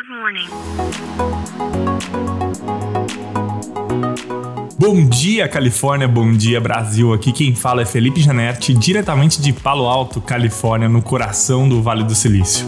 Good morning. Bom dia, Califórnia. Bom dia, Brasil. Aqui quem fala é Felipe Janetti, diretamente de Palo Alto, Califórnia, no coração do Vale do Silício.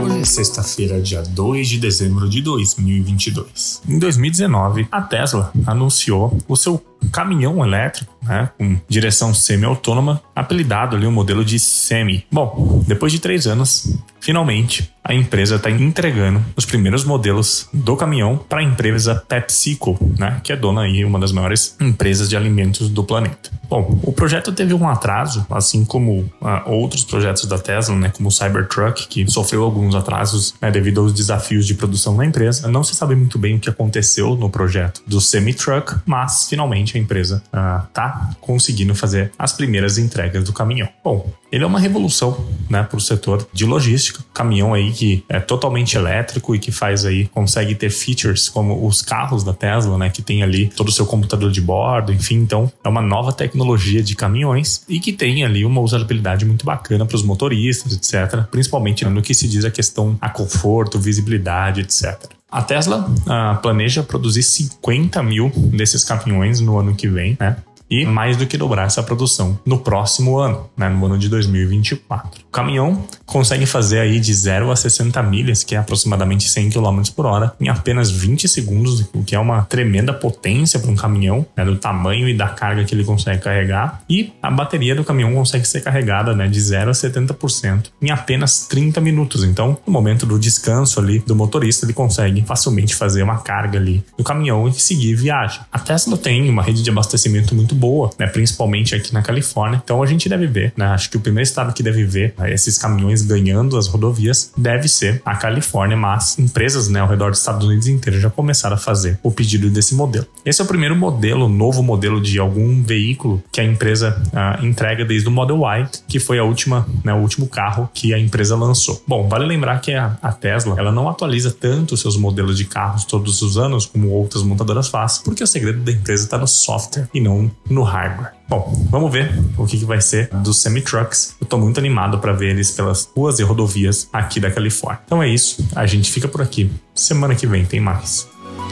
Hoje é sexta-feira, dia 2 de dezembro de 2022. Em 2019, a Tesla anunciou o seu caminhão elétrico, né, com direção semi-autônoma, apelidado ali o modelo de Semi. Bom, depois de três anos, finalmente a empresa está entregando os primeiros modelos do caminhão para a empresa PepsiCo, né, que é dona aí uma das maiores empresas de alimentos do planeta. Bom, o projeto teve um atraso, assim como uh, outros projetos da Tesla, né, como o Cybertruck, que sofreu alguns atrasos né, devido aos desafios de produção da empresa. Não se sabe muito bem o que aconteceu no projeto do semi-truck, mas finalmente a empresa está uh, conseguindo fazer as primeiras entregas do caminhão. Bom, ele é uma revolução né, para o setor de logística. Caminhão aí que é totalmente elétrico e que faz aí, consegue ter features como os carros da Tesla, né, que tem ali todo o seu computador de bordo, enfim, então é uma nova tecnologia de caminhões e que tem ali uma usabilidade muito bacana para os motoristas, etc. Principalmente no que se diz a questão a conforto, visibilidade, etc. A Tesla uh, planeja produzir 50 mil desses caminhões no ano que vem, né? E mais do que dobrar essa produção no próximo ano, né, no ano de 2024. O caminhão consegue fazer aí de 0 a 60 milhas, que é aproximadamente 100 km por hora, em apenas 20 segundos, o que é uma tremenda potência para um caminhão, né, do tamanho e da carga que ele consegue carregar. E a bateria do caminhão consegue ser carregada né, de 0 a 70% em apenas 30 minutos. Então, no momento do descanso ali do motorista, ele consegue facilmente fazer uma carga ali do caminhão e seguir viagem. A Tesla tem uma rede de abastecimento muito boa, né? Principalmente aqui na Califórnia. Então a gente deve ver, né? Acho que o primeiro estado que deve ver né, esses caminhões ganhando as rodovias deve ser a Califórnia, mas empresas, né, ao redor dos Estados Unidos inteiro já começaram a fazer o pedido desse modelo. Esse é o primeiro modelo, novo modelo de algum veículo que a empresa uh, entrega desde o Model Y, que foi a última, né, o último carro que a empresa lançou. Bom, vale lembrar que a, a Tesla, ela não atualiza tanto seus modelos de carros todos os anos como outras montadoras fazem, porque o segredo da empresa está no software e não no hardware. Bom, vamos ver o que, que vai ser dos semi-trucks. Eu tô muito animado para ver eles pelas ruas e rodovias aqui da Califórnia. Então é isso, a gente fica por aqui. Semana que vem tem mais.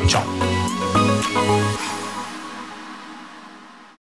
Tchau.